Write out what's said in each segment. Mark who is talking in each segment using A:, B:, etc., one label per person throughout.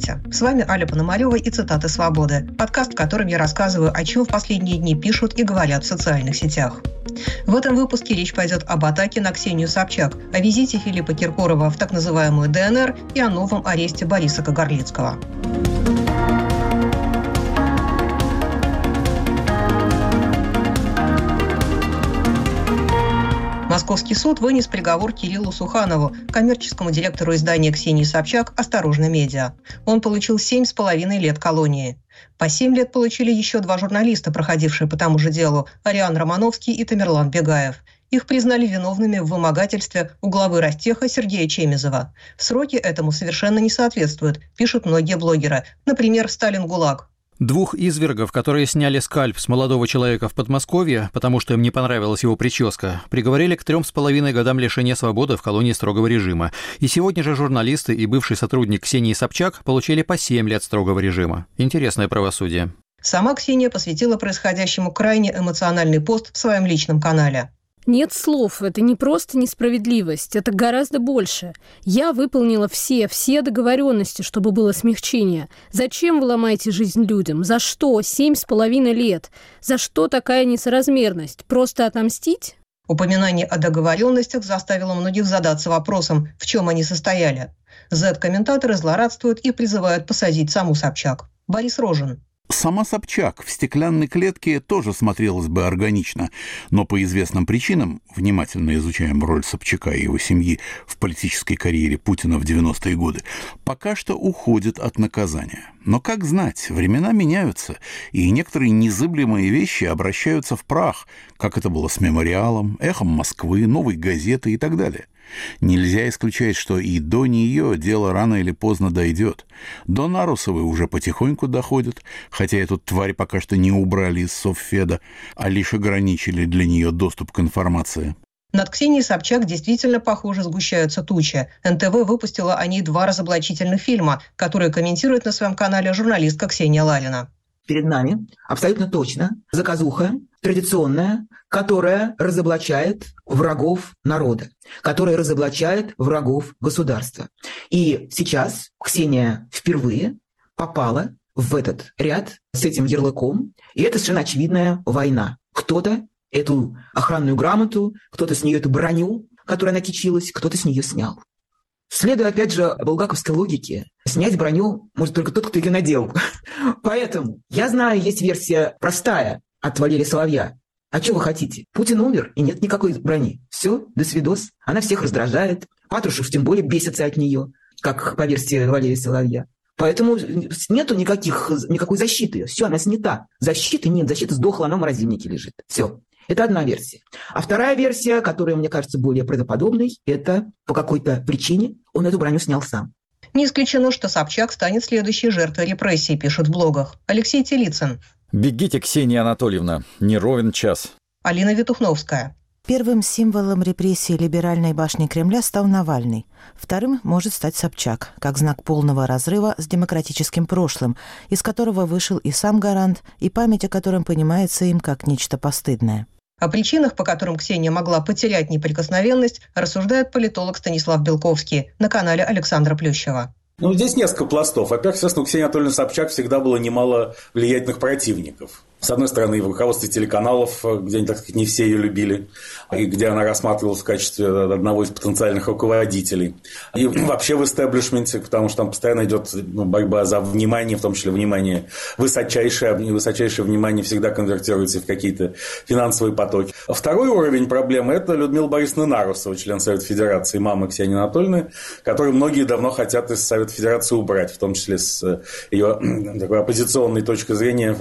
A: Здравствуйте! С вами Аля Пономарева и «Цитаты свободы» – подкаст, в котором я рассказываю, о чем в последние дни пишут и говорят в социальных сетях. В этом выпуске речь пойдет об атаке на Ксению Собчак, о визите Филиппа Киркорова в так называемую ДНР и о новом аресте Бориса Кагарлицкого. Московский суд вынес приговор Кириллу Суханову, коммерческому директору издания Ксении Собчак «Осторожно, медиа». Он получил семь с половиной лет колонии. По семь лет получили еще два журналиста, проходившие по тому же делу – Ариан Романовский и Тамерлан Бегаев. Их признали виновными в вымогательстве у главы Ростеха Сергея Чемизова. Сроки этому совершенно не соответствуют, пишут многие блогеры. Например, Сталин ГУЛАГ.
B: Двух извергов, которые сняли скальп с молодого человека в Подмосковье, потому что им не понравилась его прическа, приговорили к трем с половиной годам лишения свободы в колонии строгого режима. И сегодня же журналисты и бывший сотрудник Ксении Собчак получили по семь лет строгого режима. Интересное правосудие.
A: Сама Ксения посвятила происходящему крайне эмоциональный пост в своем личном канале.
C: Нет слов, это не просто несправедливость, это гораздо больше. Я выполнила все, все договоренности, чтобы было смягчение. Зачем вы ломаете жизнь людям? За что? Семь с половиной лет. За что такая несоразмерность? Просто отомстить?
A: Упоминание о договоренностях заставило многих задаться вопросом, в чем они состояли. Z-комментаторы злорадствуют и призывают посадить саму Собчак. Борис Рожин.
D: Сама Собчак в стеклянной клетке тоже смотрелась бы органично, но по известным причинам, внимательно изучаем роль Собчака и его семьи в политической карьере Путина в 90-е годы, пока что уходит от наказания. Но как знать, времена меняются, и некоторые незыблемые вещи обращаются в прах, как это было с мемориалом, эхом Москвы, новой газеты и так далее. Нельзя исключать, что и до нее дело рано или поздно дойдет. До Нарусовой уже потихоньку доходит, хотя эту тварь пока что не убрали из Совфеда, а лишь ограничили для нее доступ к информации.
A: Над Ксенией Собчак действительно, похоже, сгущаются тучи. НТВ выпустила о ней два разоблачительных фильма, которые комментирует на своем канале журналистка Ксения Лалина.
E: Перед нами абсолютно точно заказуха традиционная, которая разоблачает врагов народа, которая разоблачает врагов государства. И сейчас Ксения впервые попала в этот ряд с этим ярлыком, и это совершенно очевидная война. Кто-то эту охранную грамоту, кто-то с нее эту броню, которая накичилась, кто-то с нее снял. Следуя, опять же, булгаковской логике, снять броню может только тот, кто ее надел. Поэтому я знаю, есть версия простая от Валерия Соловья. А что вы хотите? Путин умер, и нет никакой брони. Все, до свидос. Она всех раздражает. Патрушев тем более бесится от нее, как по версии Валерия Соловья. Поэтому нету никаких, никакой защиты. Все, она снята. Защиты нет, защита сдохла, она в морозильнике лежит. Все. Это одна версия. А вторая версия, которая мне кажется более правдоподобной, это по какой-то причине он эту броню снял сам.
A: Не исключено, что Собчак станет следующей жертвой репрессий, пишут в блогах. Алексей Телицын.
F: Бегите, Ксения Анатольевна, не ровен час.
A: Алина Витухновская.
G: Первым символом репрессий либеральной башни Кремля стал Навальный. Вторым может стать Собчак, как знак полного разрыва с демократическим прошлым, из которого вышел и сам гарант, и память о котором понимается им как нечто постыдное.
A: О причинах, по которым Ксения могла потерять неприкосновенность, рассуждает политолог Станислав Белковский на канале Александра Плющева.
H: Ну, здесь несколько пластов. Во-первых, естественно, у Ксении Анатольевны Собчак всегда было немало влиятельных противников. С одной стороны, и в руководстве телеканалов, где, они, так сказать, не все ее любили, и где она рассматривалась в качестве одного из потенциальных руководителей. И вообще в истеблишменте, потому что там постоянно идет ну, борьба за внимание, в том числе внимание высочайшее, высочайшее внимание всегда конвертируется в какие-то финансовые потоки. Второй уровень проблемы – это Людмила Борисовна Нарусова, член Совета Федерации, мама Ксении Анатольевны, которую многие давно хотят из Совета Федерации убрать, в том числе с ее такой оппозиционной точки зрения,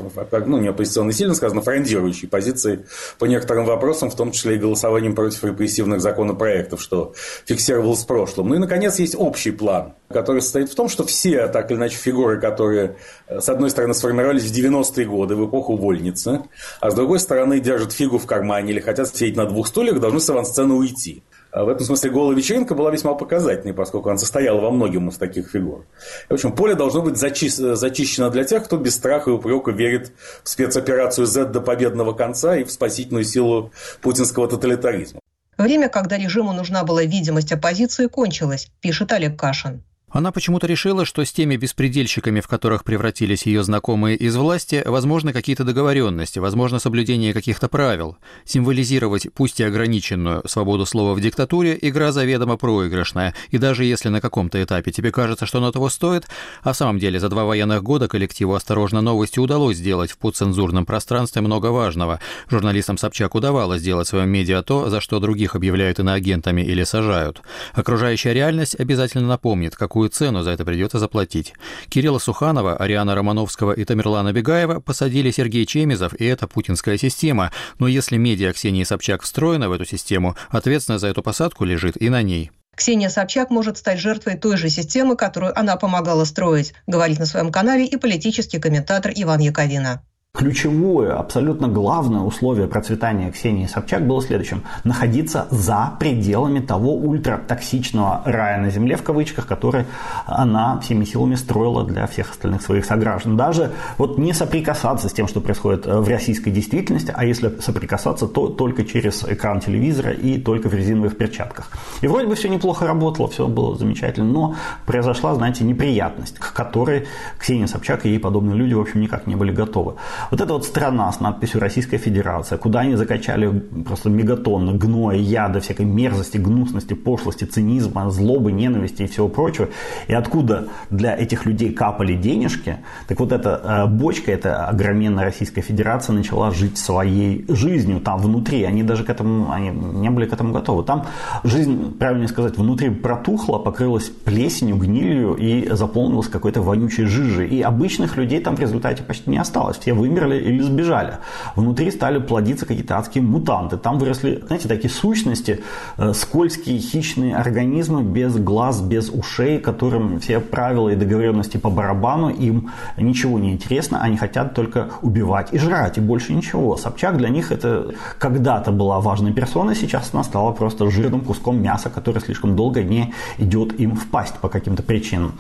H: ну, не оппозиционной, оппозиционной сильно сказано, фрондирующей позиции по некоторым вопросам, в том числе и голосованием против репрессивных законопроектов, что фиксировалось в прошлом. Ну и, наконец, есть общий план, который состоит в том, что все, так или иначе, фигуры, которые, с одной стороны, сформировались в 90-е годы, в эпоху вольницы, а с другой стороны, держат фигу в кармане или хотят сидеть на двух стульях, должны с авансцены уйти. А в этом смысле голая вечеринка была весьма показательной, поскольку она состояла во многом из таких фигур. В общем, поле должно быть зачи... зачищено для тех, кто без страха и упрека верит в спецоперацию Z до победного конца и в спасительную силу путинского тоталитаризма.
A: Время, когда режиму нужна была видимость оппозиции, кончилось, пишет Олег Кашин.
B: Она почему-то решила, что с теми беспредельщиками, в которых превратились ее знакомые из власти, возможны какие-то договоренности, возможно соблюдение каких-то правил. Символизировать, пусть и ограниченную, свободу слова в диктатуре – игра заведомо проигрышная, и даже если на каком-то этапе тебе кажется, что оно того стоит, а в самом деле за два военных года коллективу «Осторожно, новости» удалось сделать в подцензурном пространстве много важного. Журналистам Собчак удавалось сделать в своем медиа то, за что других объявляют иноагентами или сажают. Окружающая реальность обязательно напомнит, какую какую цену за это придется заплатить. Кирилла Суханова, Ариана Романовского и Тамерлана Бегаева посадили Сергей Чемизов, и это путинская система. Но если медиа Ксении Собчак встроена в эту систему, ответственность за эту посадку лежит и на ней.
A: Ксения Собчак может стать жертвой той же системы, которую она помогала строить, говорит на своем канале и политический комментатор Иван Яковина.
I: Ключевое, абсолютно главное условие процветания Ксении Собчак было следующим. Находиться за пределами того ультратоксичного рая на земле, в кавычках, который она всеми силами строила для всех остальных своих сограждан. Даже вот не соприкасаться с тем, что происходит в российской действительности, а если соприкасаться, то только через экран телевизора и только в резиновых перчатках. И вроде бы все неплохо работало, все было замечательно, но произошла, знаете, неприятность, к которой Ксения Собчак и ей подобные люди, в общем, никак не были готовы. Вот эта вот страна с надписью Российская Федерация, куда они закачали просто мегатонны гноя, яда, всякой мерзости, гнусности, пошлости, цинизма, злобы, ненависти и всего прочего, и откуда для этих людей капали денежки, так вот эта э, бочка, эта огроменная Российская Федерация начала жить своей жизнью там внутри. Они даже к этому, они не были к этому готовы. Там жизнь, правильно сказать, внутри протухла, покрылась плесенью, гнилью и заполнилась какой-то вонючей жижей. И обычных людей там в результате почти не осталось. Все вы вымерли или сбежали. Внутри стали плодиться какие-то адские мутанты. Там выросли, знаете, такие сущности, э, скользкие хищные организмы без глаз, без ушей, которым все правила и договоренности по барабану, им ничего не интересно, они хотят только убивать и жрать, и больше ничего. Собчак для них это когда-то была важной персоной, сейчас она стала просто жирным куском мяса, который слишком долго не идет им в пасть по каким-то причинам.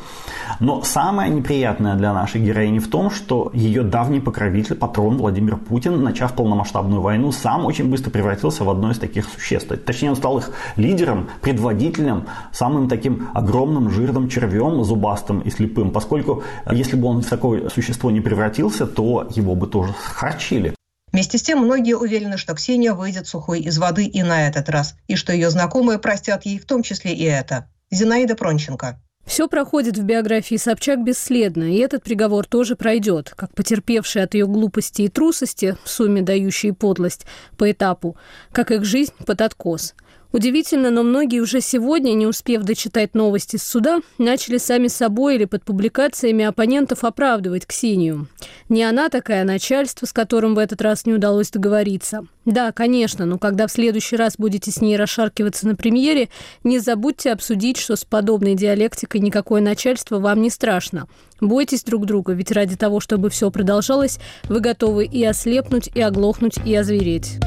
I: Но самое неприятное для нашей героини в том, что ее давний покровитель правитель, патрон Владимир Путин, начав полномасштабную войну, сам очень быстро превратился в одно из таких существ. Точнее, он стал их лидером, предводителем, самым таким огромным жирным червем, зубастым и слепым, поскольку э, если бы он в такое существо не превратился, то его бы тоже харчили.
A: Вместе с тем, многие уверены, что Ксения выйдет сухой из воды и на этот раз, и что ее знакомые простят ей в том числе и это. Зинаида Пронченко.
C: Все проходит в биографии Собчак бесследно, и этот приговор тоже пройдет, как потерпевший от ее глупости и трусости, в сумме дающие подлость, по этапу, как их жизнь под откос – Удивительно, но многие уже сегодня, не успев дочитать новости с суда, начали сами собой или под публикациями оппонентов оправдывать Ксению. Не она такая, а начальство, с которым в этот раз не удалось договориться. Да, конечно, но когда в следующий раз будете с ней расшаркиваться на премьере, не забудьте обсудить, что с подобной диалектикой никакое начальство вам не страшно. Бойтесь друг друга, ведь ради того, чтобы все продолжалось, вы готовы и ослепнуть, и оглохнуть, и озвереть.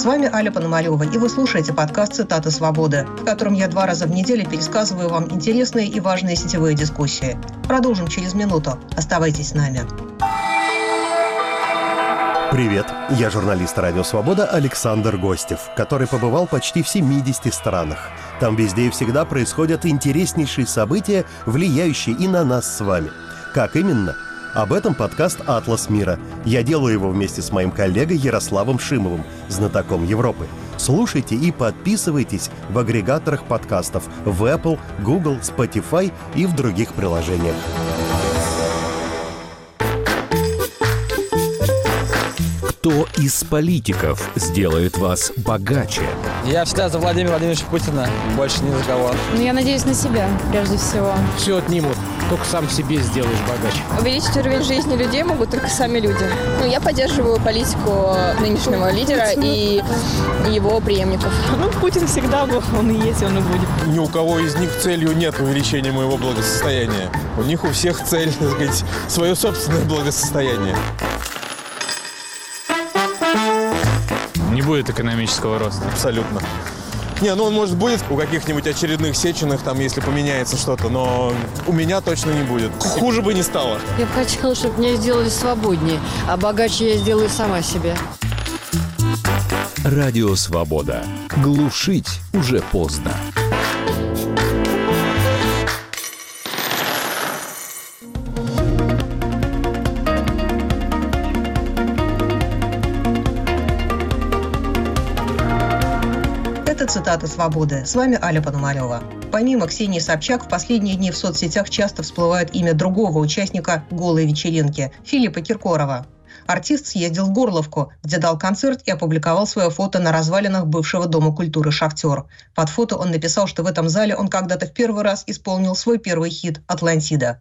A: С вами Аля Пономарева, и вы слушаете подкаст «Цитаты свободы», в котором я два раза в неделю пересказываю вам интересные и важные сетевые дискуссии. Продолжим через минуту. Оставайтесь с нами.
J: Привет, я журналист «Радио Свобода» Александр Гостев, который побывал почти в 70 странах. Там везде и всегда происходят интереснейшие события, влияющие и на нас с вами. Как именно – об этом подкаст «Атлас мира». Я делаю его вместе с моим коллегой Ярославом Шимовым, знатоком Европы. Слушайте и подписывайтесь в агрегаторах подкастов в Apple, Google, Spotify и в других приложениях.
K: Кто из политиков сделает вас богаче?
L: Я всегда за Владимира Владимировича Путина, больше ни за кого.
M: Ну, я надеюсь на себя, прежде всего.
N: Все отнимут, только сам себе сделаешь богаче.
O: Увеличить уровень жизни людей могут только сами люди. Ну, я поддерживаю политику нынешнего лидера и его преемников.
P: Ну, Путин всегда был, он и есть, он и будет.
Q: Ни у кого из них целью нет увеличения моего благосостояния. У них у всех цель, так сказать, свое собственное благосостояние.
N: Будет экономического роста.
Q: Абсолютно. Не, ну он может будет у каких-нибудь очередных сеченых, там, если поменяется что-то, но у меня точно не будет. Хуже бы не стало.
R: Я бы хотела, чтобы меня сделали свободнее, а богаче я сделаю сама себе.
K: Радио «Свобода». Глушить уже поздно.
A: Цитата «Свободы». С вами Аля Пономарева. Помимо Ксении Собчак, в последние дни в соцсетях часто всплывает имя другого участника «Голой вечеринки» – Филиппа Киркорова. Артист съездил в Горловку, где дал концерт и опубликовал свое фото на развалинах бывшего Дома культуры «Шахтер». Под фото он написал, что в этом зале он когда-то в первый раз исполнил свой первый хит «Атлантида».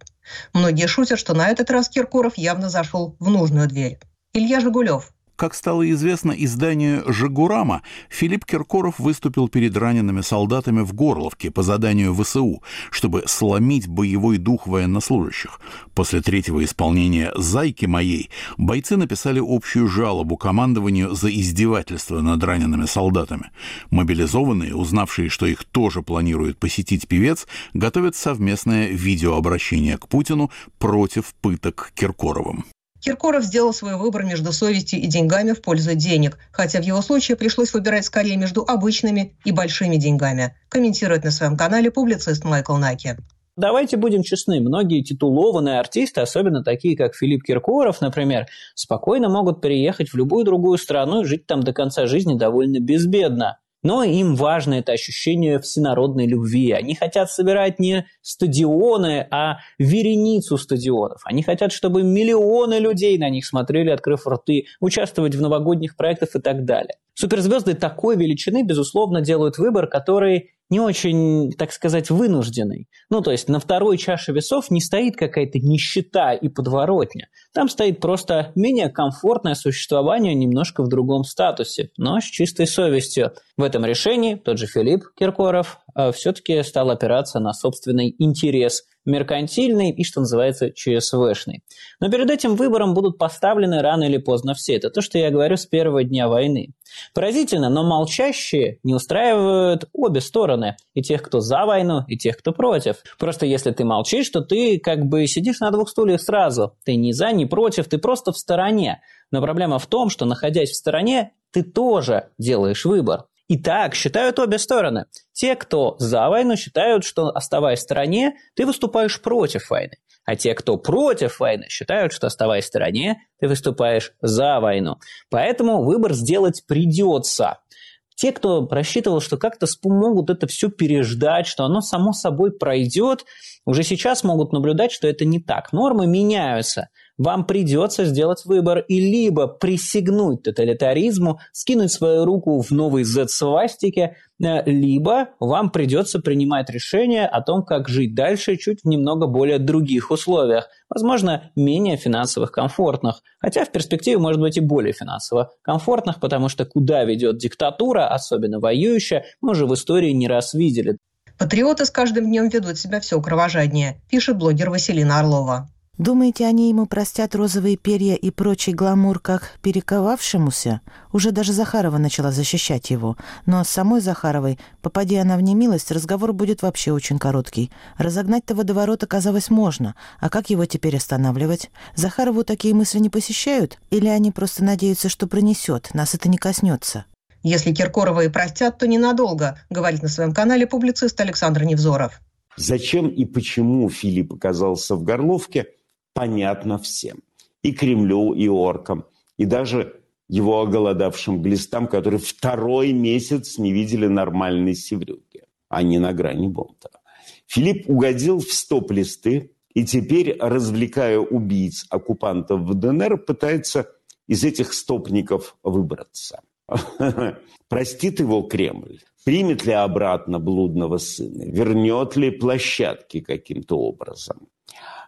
A: Многие шутят, что на этот раз Киркоров явно зашел в нужную дверь. Илья Жигулев,
D: как стало известно изданию «Жигурама», Филипп Киркоров выступил перед ранеными солдатами в Горловке по заданию ВСУ, чтобы сломить боевой дух военнослужащих. После третьего исполнения «Зайки моей» бойцы написали общую жалобу командованию за издевательство над ранеными солдатами. Мобилизованные, узнавшие, что их тоже планирует посетить певец, готовят совместное видеообращение к Путину против пыток Киркоровым.
A: Киркоров сделал свой выбор между совестью и деньгами в пользу денег, хотя в его случае пришлось выбирать скорее между обычными и большими деньгами, комментирует на своем канале публицист Майкл Наки.
R: Давайте будем честны, многие титулованные артисты, особенно такие, как Филипп Киркоров, например, спокойно могут переехать в любую другую страну и жить там до конца жизни довольно безбедно. Но им важно это ощущение всенародной любви. Они хотят собирать не стадионы, а вереницу стадионов. Они хотят, чтобы миллионы людей на них смотрели, открыв рты, участвовать в новогодних проектах и так далее. Суперзвезды такой величины, безусловно, делают выбор, который не очень, так сказать, вынужденный. Ну, то есть на второй чаше весов не стоит какая-то нищета и подворотня. Там стоит просто менее комфортное существование немножко в другом статусе, но с чистой совестью. В этом решении тот же Филипп Киркоров все-таки стал опираться на собственный интерес – меркантильный и, что называется, ЧСВшный. Но перед этим выбором будут поставлены рано или поздно все. Это то, что я говорю с первого дня войны. Поразительно, но молчащие не устраивают обе стороны. И тех, кто за войну, и тех, кто против. Просто если ты молчишь, то ты как бы сидишь на двух стульях сразу. Ты ни за, ни против, ты просто в стороне. Но проблема в том, что находясь в стороне, ты тоже делаешь выбор. И так считают обе стороны. Те, кто за войну, считают, что оставаясь в стороне, ты выступаешь против войны. А те, кто против войны, считают, что оставаясь в стороне, ты выступаешь за войну. Поэтому выбор сделать придется. Те, кто рассчитывал, что как-то смогут это все переждать, что оно само собой пройдет, уже сейчас могут наблюдать, что это не так. Нормы меняются вам придется сделать выбор и либо присягнуть тоталитаризму, скинуть свою руку в новый Z-свастике, э, либо вам придется принимать решение о том, как жить дальше чуть в немного более других условиях, возможно, менее финансовых комфортных, хотя в перспективе может быть и более финансово комфортных, потому что куда ведет диктатура, особенно воюющая, мы уже в истории не раз видели.
A: Патриоты с каждым днем ведут себя все кровожаднее, пишет блогер Василина Орлова.
G: Думаете, они ему простят розовые перья и прочий гламур как перековавшемуся? Уже даже Захарова начала защищать его. Но с самой Захаровой, попади она в немилость, разговор будет вообще очень короткий. Разогнать-то водоворот оказалось можно. А как его теперь останавливать? Захарову такие мысли не посещают? Или они просто надеются, что пронесет, нас это не коснется?
A: Если Киркорова и простят, то ненадолго, говорит на своем канале публицист Александр Невзоров.
S: Зачем и почему Филипп оказался в Горловке – понятно всем. И Кремлю, и оркам, и даже его оголодавшим глистам, которые второй месяц не видели нормальной севрюги, а не на грани бунта. Филипп угодил в стоп-листы и теперь, развлекая убийц оккупантов в ДНР, пытается из этих стопников выбраться. Простит его Кремль? Примет ли обратно блудного сына? Вернет ли площадки каким-то образом?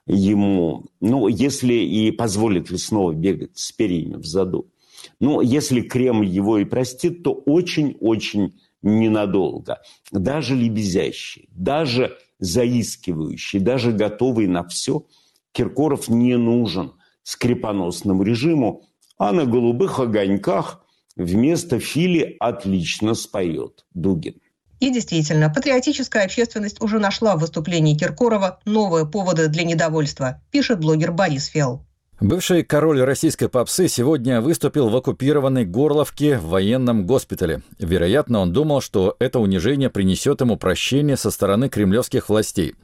S: Ему, ну, если и позволит ли снова бегать с перьями в заду. Ну, если Кремль его и простит, то очень-очень ненадолго. Даже лебезящий, даже заискивающий, даже готовый на все, Киркоров не нужен скрипоносному режиму, а на голубых огоньках вместо Фили отлично споет Дугин.
A: И действительно, патриотическая общественность уже нашла в выступлении Киркорова новые поводы для недовольства, пишет блогер Борис Фелл.
F: Бывший король российской попсы сегодня выступил в оккупированной Горловке в военном госпитале. Вероятно, он думал, что это унижение принесет ему прощение со стороны кремлевских властей.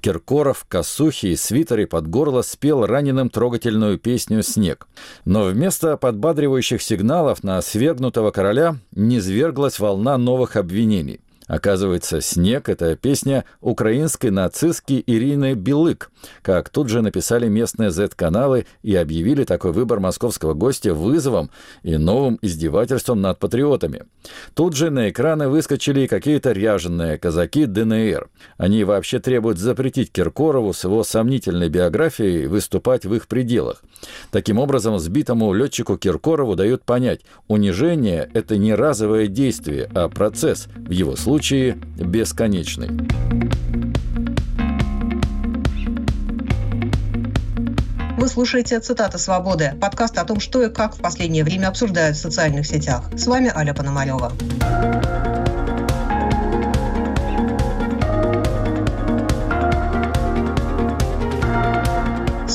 F: Киркоров, косухи и свитере под горло спел раненым трогательную песню «Снег». Но вместо подбадривающих сигналов на свергнутого короля низверглась волна новых обвинений. Оказывается, «Снег» — это песня украинской нацистки Ирины Белык, как тут же написали местные Z-каналы и объявили такой выбор московского гостя вызовом и новым издевательством над патриотами. Тут же на экраны выскочили какие-то ряженные казаки ДНР. Они вообще требуют запретить Киркорову с его сомнительной биографией выступать в их пределах. Таким образом, сбитому летчику Киркорову дают понять, унижение — это не разовое действие, а процесс, в его случае случае бесконечный.
A: Вы слушаете «Цитаты свободы» – подкаст о том, что и как в последнее время обсуждают в социальных сетях. С вами Аля Пономарева.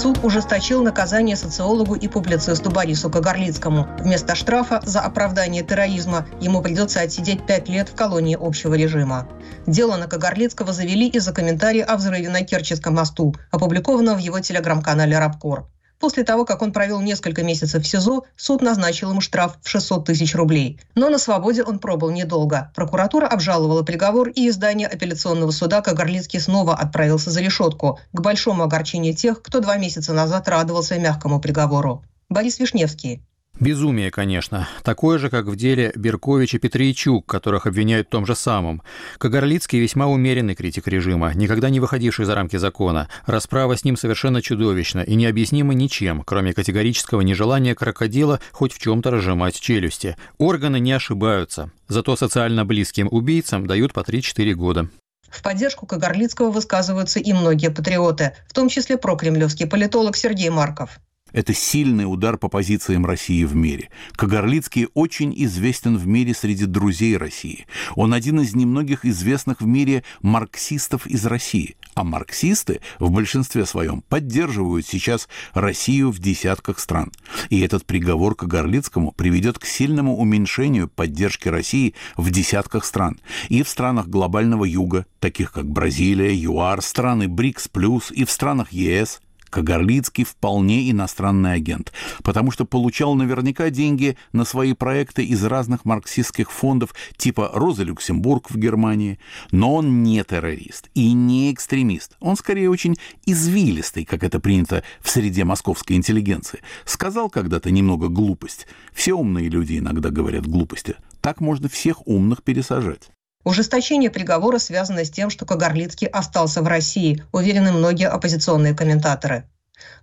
A: Суд ужесточил наказание социологу и публицисту Борису Кагарлицкому. Вместо штрафа за оправдание терроризма ему придется отсидеть пять лет в колонии общего режима. Дело на Кагарлицкого завели из-за комментариев о взрыве на Керченском мосту, опубликованного в его телеграм-канале «Рабкор». После того, как он провел несколько месяцев в СИЗО, суд назначил ему штраф в 600 тысяч рублей. Но на свободе он пробыл недолго. Прокуратура обжаловала приговор, и издание апелляционного суда Кагарлицкий снова отправился за решетку, к большому огорчению тех, кто два месяца назад радовался мягкому приговору. Борис Вишневский,
B: Безумие, конечно. Такое же, как в деле Беркович и Петричук, которых обвиняют в том же самом. Кагарлицкий весьма умеренный критик режима, никогда не выходивший за рамки закона. Расправа с ним совершенно чудовищна и необъяснима ничем, кроме категорического нежелания крокодила хоть в чем-то разжимать челюсти. Органы не ошибаются. Зато социально близким убийцам дают по 3-4 года.
A: В поддержку Кагарлицкого высказываются и многие патриоты, в том числе прокремлевский политолог Сергей Марков.
D: Это сильный удар по позициям России в мире. Кагарлицкий очень известен в мире среди друзей России. Он один из немногих известных в мире марксистов из России. А марксисты в большинстве своем поддерживают сейчас Россию в десятках стран. И этот приговор Кагарлицкому приведет к сильному уменьшению поддержки России в десятках стран. И в странах глобального юга, таких как Бразилия, ЮАР, страны БРИКС+, и в странах ЕС – Кагарлицкий вполне иностранный агент, потому что получал наверняка деньги на свои проекты из разных марксистских фондов типа «Роза Люксембург» в Германии. Но он не террорист и не экстремист. Он скорее очень извилистый, как это принято в среде московской интеллигенции. Сказал когда-то немного глупость. Все умные люди иногда говорят глупости. Так можно всех умных пересажать.
A: Ужесточение приговора связано с тем, что Кагарлицкий остался в России, уверены многие оппозиционные комментаторы.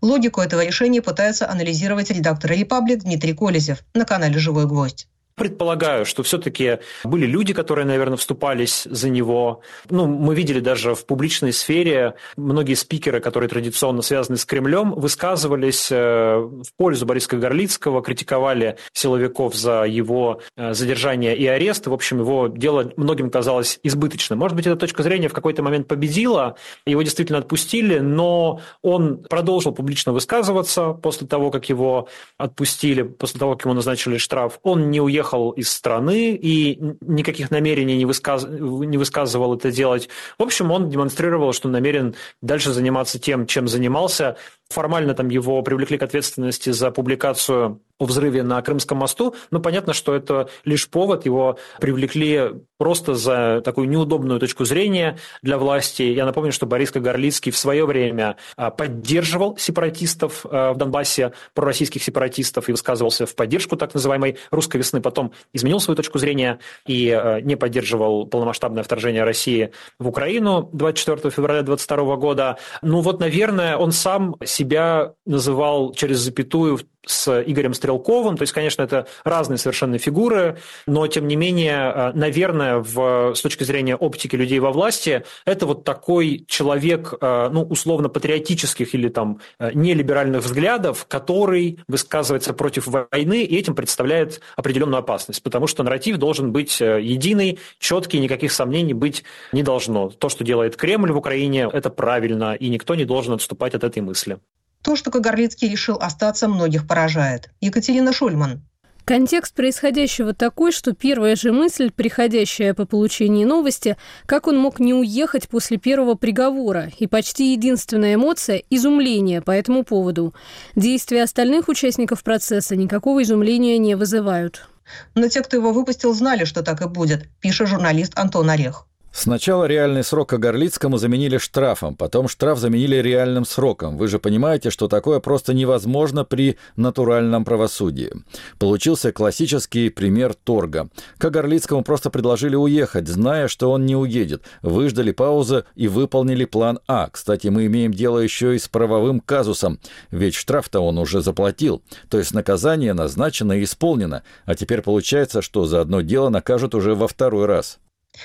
A: Логику этого решения пытается анализировать редактор «Репаблик» Дмитрий Колезев на канале «Живой гвоздь».
T: Предполагаю, что все-таки были люди, которые, наверное, вступались за него. Ну, мы видели даже в публичной сфере многие спикеры, которые традиционно связаны с Кремлем, высказывались э, в пользу Бориса Горлицкого, критиковали силовиков за его э, задержание и арест. В общем, его дело многим казалось избыточным. Может быть, эта точка зрения в какой-то момент победила, его действительно отпустили, но он продолжил публично высказываться после того, как его отпустили, после того, как ему назначили штраф. Он не уехал уехал из страны и никаких намерений не, высказ... не высказывал это делать. В общем, он демонстрировал, что намерен дальше заниматься тем, чем занимался. Формально там его привлекли к ответственности за публикацию о взрыве на Крымском мосту, но понятно, что это лишь повод, его привлекли просто за такую неудобную точку зрения для власти. Я напомню, что Борис Кагарлицкий в свое время а, поддерживал сепаратистов а, в Донбассе, пророссийских сепаратистов, и высказывался в поддержку так называемой «русской весны». Потом изменил свою точку зрения и а, не поддерживал полномасштабное вторжение России в Украину 24 февраля 2022 года. Ну вот, наверное, он сам себя называл через запятую с Игорем Стрелковым. То есть, конечно, это разные совершенно фигуры, но, тем не менее, э, наверное, в, с точки зрения оптики людей во власти, это вот такой человек, э, ну, условно, патриотических или там э, нелиберальных взглядов, который высказывается против войны и этим представляет определенную опасность, потому что нарратив должен быть единый, четкий, никаких сомнений быть не должно. То, что делает Кремль в Украине, это правильно, и никто не должен отступать от этой мысли.
A: То, что Кагарлицкий решил остаться, многих поражает. Екатерина Шульман.
C: Контекст происходящего такой, что первая же мысль, приходящая по получении новости, как он мог не уехать после первого приговора, и почти единственная эмоция – изумление по этому поводу. Действия остальных участников процесса никакого изумления не вызывают.
A: Но те, кто его выпустил, знали, что так и будет, пишет журналист Антон Орех.
F: Сначала реальный срок Горлицкому заменили штрафом, потом штраф заменили реальным сроком. Вы же понимаете, что такое просто невозможно при натуральном правосудии. Получился классический пример торга. Горлицкому просто предложили уехать, зная, что он не уедет. Выждали паузу и выполнили план А. Кстати, мы имеем дело еще и с правовым казусом, ведь штраф-то он уже заплатил. То есть наказание назначено и исполнено. А теперь получается, что за одно дело накажут уже во второй раз.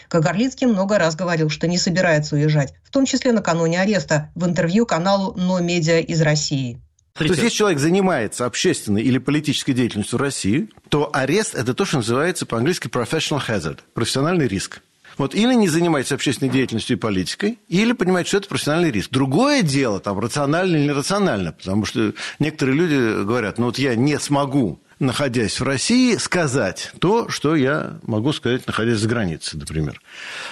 A: Кагарлицкий много раз говорил, что не собирается уезжать, в том числе накануне ареста, в интервью каналу «Но Медиа» из России.
U: То есть, если человек занимается общественной или политической деятельностью в России, то арест – это то, что называется по-английски professional hazard – профессиональный риск. Вот или не занимается общественной деятельностью и политикой, или понимает, что это профессиональный риск. Другое дело, там, рационально или нерационально, потому что некоторые люди говорят, ну вот я не смогу находясь в России, сказать то, что я могу сказать, находясь за границей, например.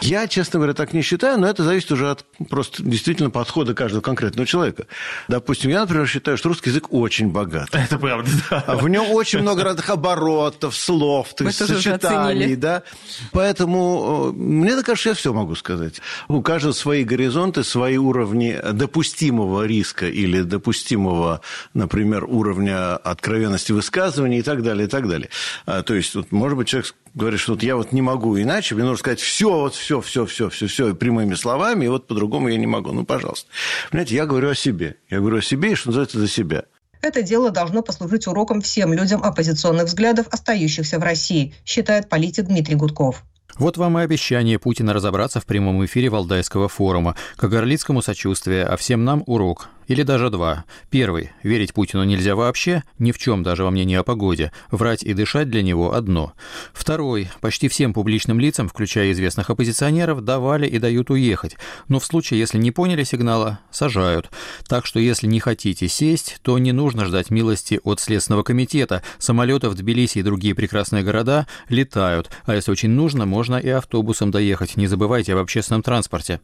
U: Я, честно говоря, так не считаю, но это зависит уже от просто действительно подхода каждого конкретного человека. Допустим, я, например, считаю, что русский язык очень богат.
V: Это правда, да.
U: А в нем очень много разных оборотов, слов, то есть сочетаний, да. Поэтому э, мне так кажется, я все могу сказать. У каждого свои горизонты, свои уровни допустимого риска или допустимого, например, уровня откровенности высказываний и так далее, и так далее. А, то есть, вот, может быть, человек говорит, что вот я вот не могу иначе, мне нужно сказать все, вот все, все, все, все, все прямыми словами, и вот по-другому я не могу. Ну, пожалуйста. Понимаете, я говорю о себе. Я говорю о себе, и, что называется, за себя.
A: Это дело должно послужить уроком всем людям оппозиционных взглядов, остающихся в России, считает политик Дмитрий Гудков.
B: Вот вам и обещание Путина разобраться в прямом эфире Валдайского форума. К Горлицкому сочувствие, а всем нам урок. Или даже два. Первый. Верить Путину нельзя вообще, ни в чем даже во мнении о погоде. Врать и дышать для него одно. Второй. Почти всем публичным лицам, включая известных оппозиционеров, давали и дают уехать. Но в случае, если не поняли сигнала, сажают. Так что если не хотите сесть, то не нужно ждать милости от Следственного комитета. Самолеты в Тбилиси и другие прекрасные города летают. А если очень нужно, можно и автобусом доехать. Не забывайте об общественном транспорте.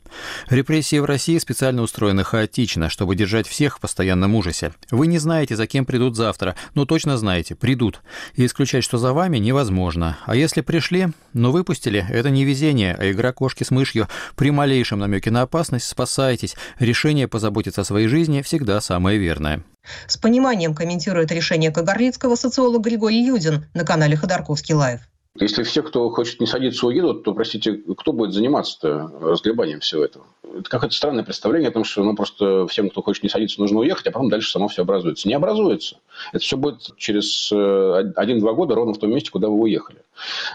B: Репрессии в России специально устроены хаотично, чтобы держать держать всех в постоянном ужасе. Вы не знаете, за кем придут завтра, но точно знаете, придут. И исключать, что за вами, невозможно. А если пришли, но выпустили, это не везение, а игра кошки с мышью. При малейшем намеке на опасность спасайтесь. Решение позаботиться о своей жизни всегда самое верное.
A: С пониманием комментирует решение Кагарлицкого социолог Григорий Юдин на канале Ходорковский Live.
W: Если все, кто хочет не садиться, уедут, то, простите, кто будет заниматься-то разгребанием всего этого? Это какое-то странное представление о том, что ну, просто всем, кто хочет не садиться, нужно уехать, а потом дальше само все образуется. Не образуется. Это все будет через э, один-два года ровно в том месте, куда вы уехали.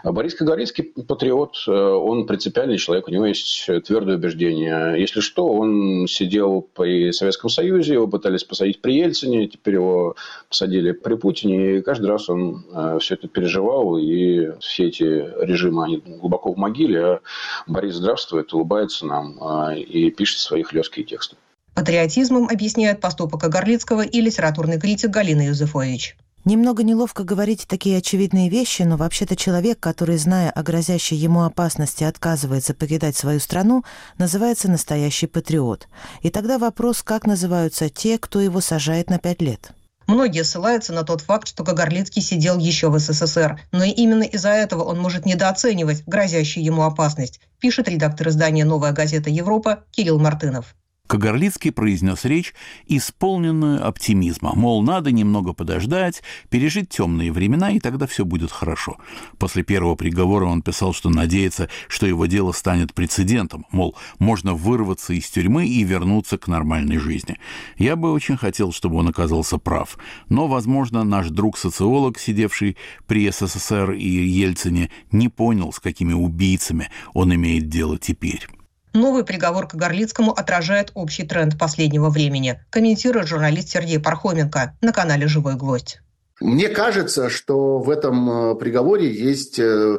W: А Борис Кагорицкий патриот, э, он принципиальный человек, у него есть твердое убеждение. Если что, он сидел при Советском Союзе, его пытались посадить при Ельцине, теперь его посадили при Путине, и каждый раз он э, все это переживал, и все эти режимы, они глубоко в могиле, а Борис здравствует, улыбается нам а, и пишет свои хлесткие тексты.
A: Патриотизмом объясняет поступок Горлицкого и литературный критик Галина Юзефович.
G: Немного неловко говорить такие очевидные вещи, но вообще-то человек, который, зная о грозящей ему опасности, отказывается покидать свою страну, называется настоящий патриот. И тогда вопрос, как называются те, кто его сажает на пять лет.
A: Многие ссылаются на тот факт, что Кагарлицкий сидел еще в СССР, но и именно из-за этого он может недооценивать грозящую ему опасность, пишет редактор издания «Новая газета Европа» Кирилл Мартынов.
D: Кагарлицкий произнес речь, исполненную оптимизма, мол, надо немного подождать, пережить темные времена, и тогда все будет хорошо. После первого приговора он писал, что надеется, что его дело станет прецедентом, мол, можно вырваться из тюрьмы и вернуться к нормальной жизни. Я бы очень хотел, чтобы он оказался прав, но, возможно, наш друг-социолог, сидевший при СССР и Ельцине, не понял, с какими убийцами он имеет дело теперь.
A: Новый приговор к Горлицкому отражает общий тренд последнего времени, комментирует журналист Сергей Пархоменко на канале «Живой гвоздь».
X: Мне кажется, что в этом э, приговоре есть э,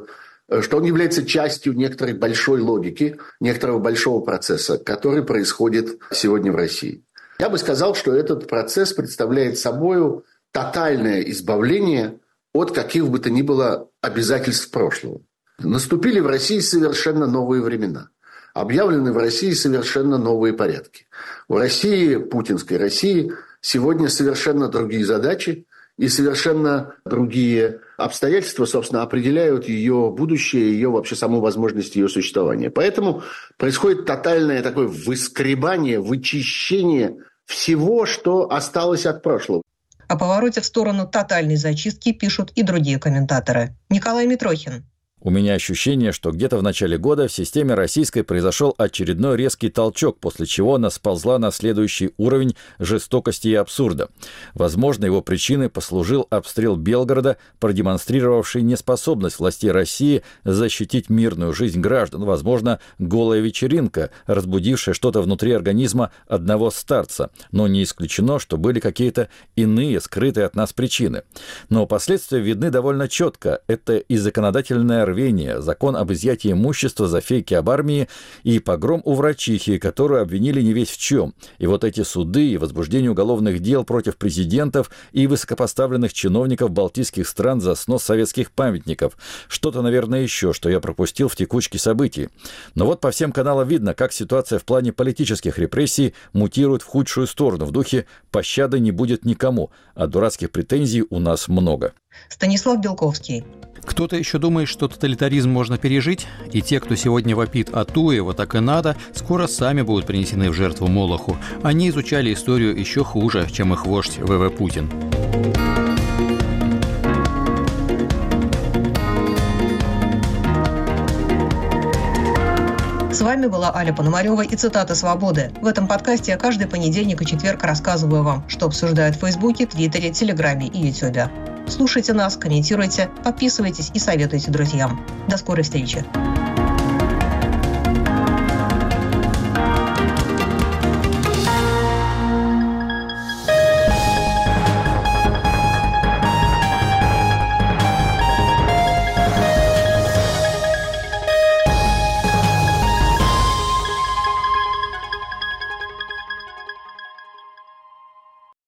X: что он является частью некоторой большой логики, некоторого большого процесса, который происходит сегодня в России. Я бы сказал, что этот процесс представляет собой тотальное избавление от каких бы то ни было обязательств прошлого. Наступили в России совершенно новые времена. Объявлены в России совершенно новые порядки. В России, путинской России, сегодня совершенно другие задачи и совершенно другие обстоятельства, собственно, определяют ее будущее, ее вообще саму возможность ее существования. Поэтому происходит тотальное такое выскребание, вычищение всего, что осталось от прошлого.
A: О повороте в сторону тотальной зачистки пишут и другие комментаторы. Николай Митрохин.
F: У меня ощущение, что где-то в начале года в системе российской произошел очередной резкий толчок, после чего она сползла на следующий уровень жестокости и абсурда. Возможно, его причиной послужил обстрел Белгорода, продемонстрировавший неспособность властей России защитить мирную жизнь граждан. Возможно, голая вечеринка, разбудившая что-то внутри организма одного старца. Но не исключено, что были какие-то иные, скрытые от нас причины. Но последствия видны довольно четко. Это и законодательная рвения, закон об изъятии имущества за фейки об армии и погром у врачихи, которую обвинили не весь в чем. И вот эти суды и возбуждение уголовных дел против президентов и высокопоставленных чиновников балтийских стран за снос советских памятников. Что-то, наверное, еще, что я пропустил в текучке событий. Но вот по всем каналам видно, как ситуация в плане политических репрессий мутирует в худшую сторону. В духе «пощады не будет никому», а дурацких претензий у нас много.
A: Станислав Белковский.
B: Кто-то еще думает, что тоталитаризм можно пережить, и те, кто сегодня вопит «а Туева так и надо», скоро сами будут принесены в жертву Молоху. Они изучали историю еще хуже, чем их вождь ВВ Путин.
A: С вами была Аля Пономарева и цитата «Свободы». В этом подкасте я каждый понедельник и четверг рассказываю вам, что обсуждают в Фейсбуке, Твиттере, Телеграме и Ютубе. Слушайте нас, комментируйте, подписывайтесь и советуйте друзьям. До скорой встречи.